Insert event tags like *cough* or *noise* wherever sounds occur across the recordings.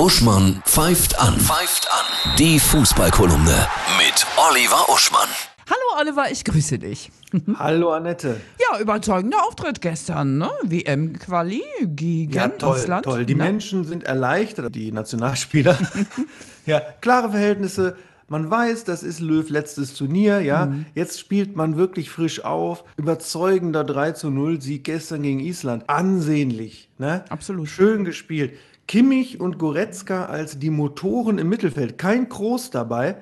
Uschmann pfeift an. Pfeift an. Die Fußballkolumne mit Oliver Uschmann. Hallo Oliver, ich grüße dich. *laughs* Hallo Annette. Ja, überzeugender Auftritt gestern, ne? WM-Quali gegen Ja, toll, Island. toll. Die ne? Menschen sind erleichtert, die Nationalspieler. *laughs* ja, klare Verhältnisse. Man weiß, das ist Löw letztes Turnier, ja. Mhm. Jetzt spielt man wirklich frisch auf. Überzeugender 3 zu 0 Sieg gestern gegen Island. Ansehnlich, ne? Absolut. Schön gespielt. Kimmich und Goretzka als die Motoren im Mittelfeld. Kein Kroos dabei.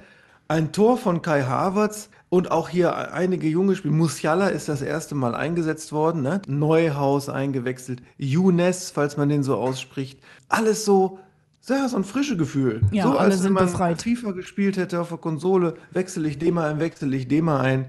Ein Tor von Kai Havertz und auch hier einige junge Spieler. Musiala ist das erste Mal eingesetzt worden, ne? Neuhaus eingewechselt. Younes, falls man den so ausspricht. Alles so, ja, so ein frisches Gefühl. Ja, so, alle als wenn man befreit. FIFA gespielt hätte auf der Konsole, wechsle ich den mal ein, wechsle ich den mal ein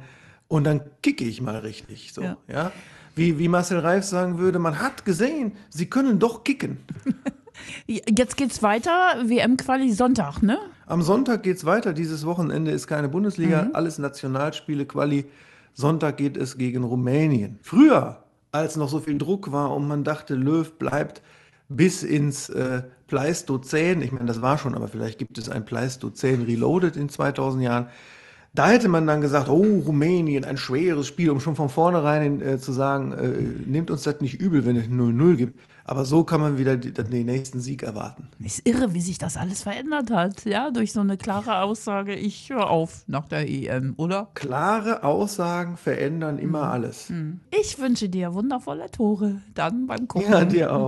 und dann kicke ich mal richtig. So, Ja. ja. Wie, wie Marcel Reif sagen würde, man hat gesehen, sie können doch kicken. *laughs* Jetzt geht's weiter, WM-Quali Sonntag, ne? Am Sonntag geht's weiter. Dieses Wochenende ist keine Bundesliga, Mhm. alles Nationalspiele, Quali. Sonntag geht es gegen Rumänien. Früher, als noch so viel Druck war und man dachte, Löw bleibt bis ins äh, Pleistozän, ich meine, das war schon, aber vielleicht gibt es ein Pleistozän Reloaded in 2000 Jahren. Da hätte man dann gesagt, oh, Rumänien, ein schweres Spiel, um schon von vornherein äh, zu sagen, äh, nehmt uns das nicht übel, wenn es 0-0 gibt. Aber so kann man wieder die, den nächsten Sieg erwarten. Ist irre, wie sich das alles verändert hat, ja? Durch so eine klare Aussage, ich höre auf nach der EM, oder? Klare Aussagen verändern immer alles. Ich wünsche dir wundervolle Tore, dann beim Gucken. Ja, dir auch.